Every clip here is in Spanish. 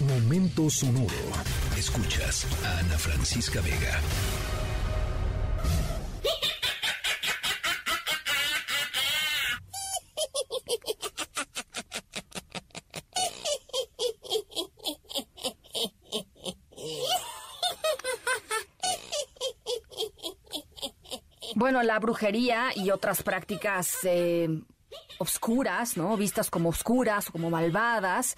Momento sonoro. Escuchas a Ana Francisca Vega. Bueno, la brujería y otras prácticas eh, obscuras, ¿no? Vistas como obscuras como malvadas,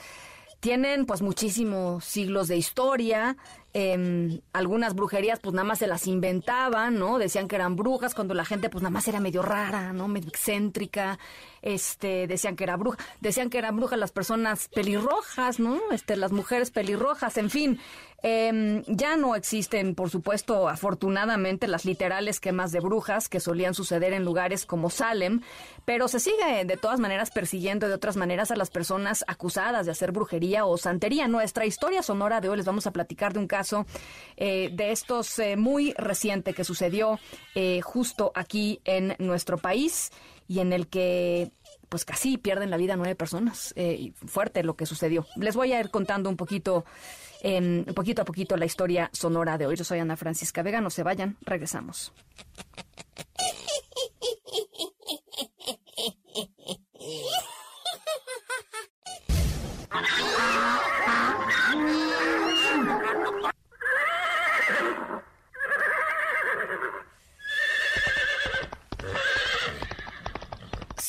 tienen pues muchísimos siglos de historia. Em, algunas brujerías pues nada más se las inventaban, ¿no? Decían que eran brujas cuando la gente pues nada más era medio rara, ¿no? Medio excéntrica. Este, decían que era bruja, decían que eran brujas las personas pelirrojas, ¿no? Este, las mujeres pelirrojas, en fin. Eh, ya no existen, por supuesto, afortunadamente, las literales quemas de brujas que solían suceder en lugares como Salem, pero se sigue de todas maneras persiguiendo de otras maneras a las personas acusadas de hacer brujería o santería. Nuestra historia sonora de hoy les vamos a platicar de un caso eh, de estos eh, muy reciente que sucedió eh, justo aquí en nuestro país y en el que pues casi pierden la vida nueve personas. Eh, fuerte lo que sucedió. Les voy a ir contando un poquito eh, poquito a poquito la historia sonora de hoy. Yo soy Ana Francisca Vega, no se vayan, regresamos.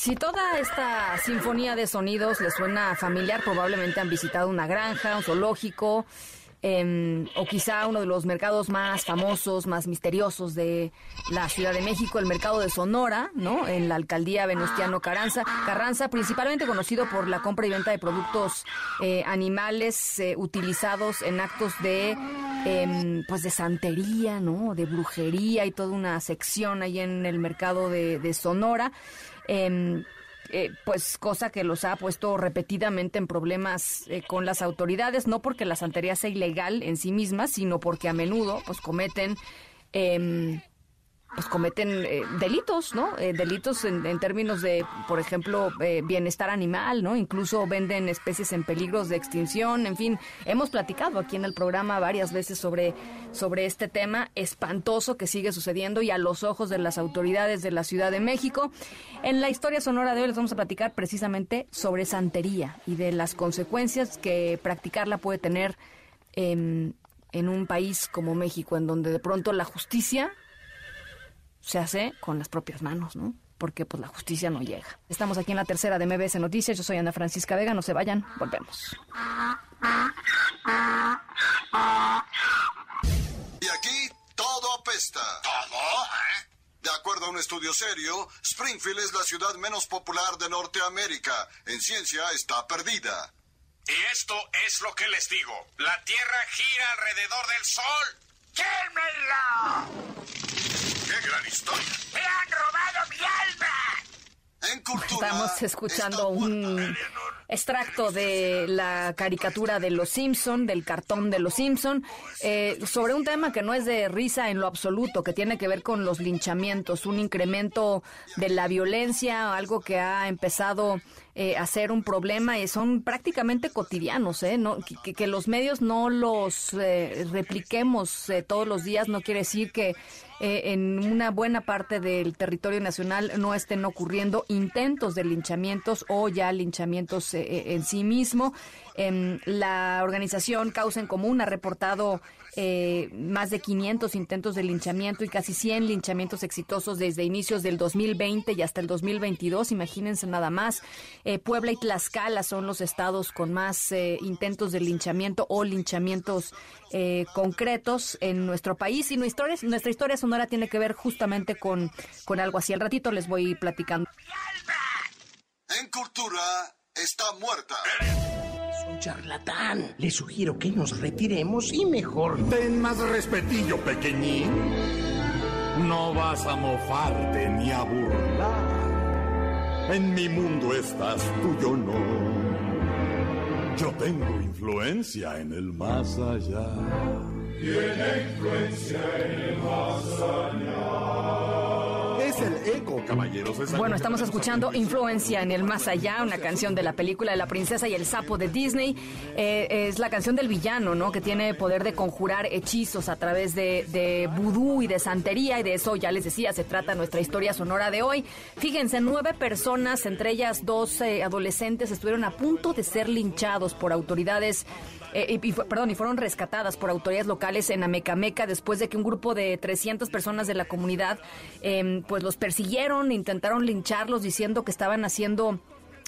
Si toda esta sinfonía de sonidos les suena familiar, probablemente han visitado una granja, un zoológico, eh, o quizá uno de los mercados más famosos, más misteriosos de la Ciudad de México, el mercado de Sonora, ¿no? En la alcaldía Venustiano Carranza, Carranza principalmente conocido por la compra y venta de productos eh, animales eh, utilizados en actos de eh, pues de santería, ¿no? De brujería y toda una sección ahí en el mercado de, de Sonora. Eh, eh, pues cosa que los ha puesto repetidamente en problemas eh, con las autoridades, no porque la santería sea ilegal en sí misma, sino porque a menudo pues cometen eh, pues cometen eh, delitos, ¿no? Eh, delitos en, términos de, por ejemplo, eh, bienestar animal, ¿no? Incluso venden especies en peligros de extinción, en fin, hemos platicado aquí en el programa varias veces sobre, sobre este tema espantoso que sigue sucediendo y a los ojos de las autoridades de la Ciudad de México. En la historia sonora de hoy les vamos a platicar precisamente sobre santería y de las consecuencias que practicarla puede tener en, en un país como México, en donde de pronto la justicia se hace con las propias manos, ¿no? Porque pues la justicia no llega. Estamos aquí en la tercera de MBS Noticias. Yo soy Ana Francisca Vega. No se vayan. Volvemos. Y aquí todo apesta. ¿Todo? ¿Eh? De acuerdo a un estudio serio, Springfield es la ciudad menos popular de Norteamérica. En ciencia está perdida. Y esto es lo que les digo. La Tierra gira alrededor del Sol. ¡Quémelo! ¡Qué gran historia! ¡Me han robado mi alma! En cultura. Estamos escuchando un extracto de la caricatura de Los Simpson, del cartón de Los Simpson, eh, sobre un tema que no es de risa en lo absoluto, que tiene que ver con los linchamientos, un incremento de la violencia, algo que ha empezado eh, a ser un problema y son prácticamente cotidianos, ¿eh? No, que, que los medios no los eh, repliquemos eh, todos los días no quiere decir que eh, en una buena parte del territorio nacional no estén ocurriendo intentos de linchamientos o ya linchamientos eh, en sí mismo. Em, la organización Causa en Común ha reportado eh, más de 500 intentos de linchamiento y casi 100 linchamientos exitosos desde inicios del 2020 y hasta el 2022. Imagínense nada más. Eh, Puebla y Tlaxcala son los estados con más eh, intentos de linchamiento o linchamientos eh, concretos en nuestro país. Y nuestra historia, sonora tiene que ver justamente con, con algo así. Al ratito les voy platicando. En cultura está muerta. Charlatán. Le sugiero que nos retiremos y mejor. Ten más respetillo, pequeñín. No vas a mofarte ni a burlar. En mi mundo estás tú, yo no. Yo tengo influencia en el más allá. Es el caballeros. Bueno, estamos escuchando. Influencia en el Más Allá, una canción de la película de la princesa y el sapo de Disney. Eh, es la canción del villano, ¿no? Que tiene poder de conjurar hechizos a través de, de vudú y de santería. Y de eso, ya les decía, se trata nuestra historia sonora de hoy. Fíjense, nueve personas, entre ellas dos eh, adolescentes, estuvieron a punto de ser linchados por autoridades eh, y, perdón, y fueron rescatadas por autoridades locales en Amecameca después de que un grupo de 300 personas de la comunidad eh, pues los persiguieron, intentaron lincharlos diciendo que estaban haciendo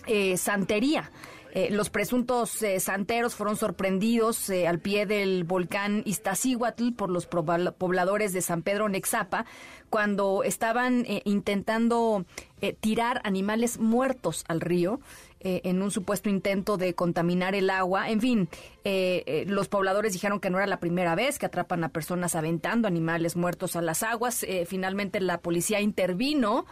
eh, santería. Eh, los presuntos eh, santeros fueron sorprendidos eh, al pie del volcán Iztaccíhuatl por los pobladores de San Pedro Nexapa cuando estaban intentando tirar animales muertos al río eh, en un supuesto intento de contaminar el agua. En fin, eh, eh, los pobladores dijeron que no era la primera vez que atrapan a personas aventando animales muertos a las aguas. Eh, finalmente la policía intervino.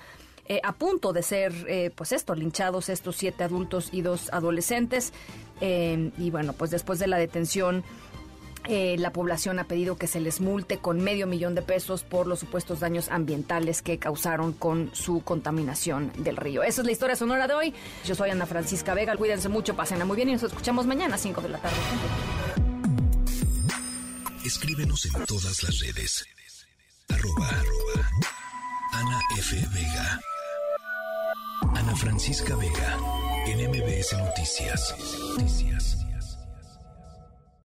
eh, a punto de ser, pues esto, linchados estos siete adultos y dos adolescentes. Y bueno, pues después de la detención, eh, la población ha pedido que se les multe con medio millón de pesos por los supuestos daños ambientales que causaron con su contaminación del río. Esa es la historia sonora de hoy. Yo soy Ana Francisca Vega. Cuídense mucho, pásenla muy bien y nos escuchamos mañana a 5 de la tarde. Escríbenos en todas las redes. Arroba, arroba Ana F. Vega. Ana Francisca Vega. En Noticias. Noticias.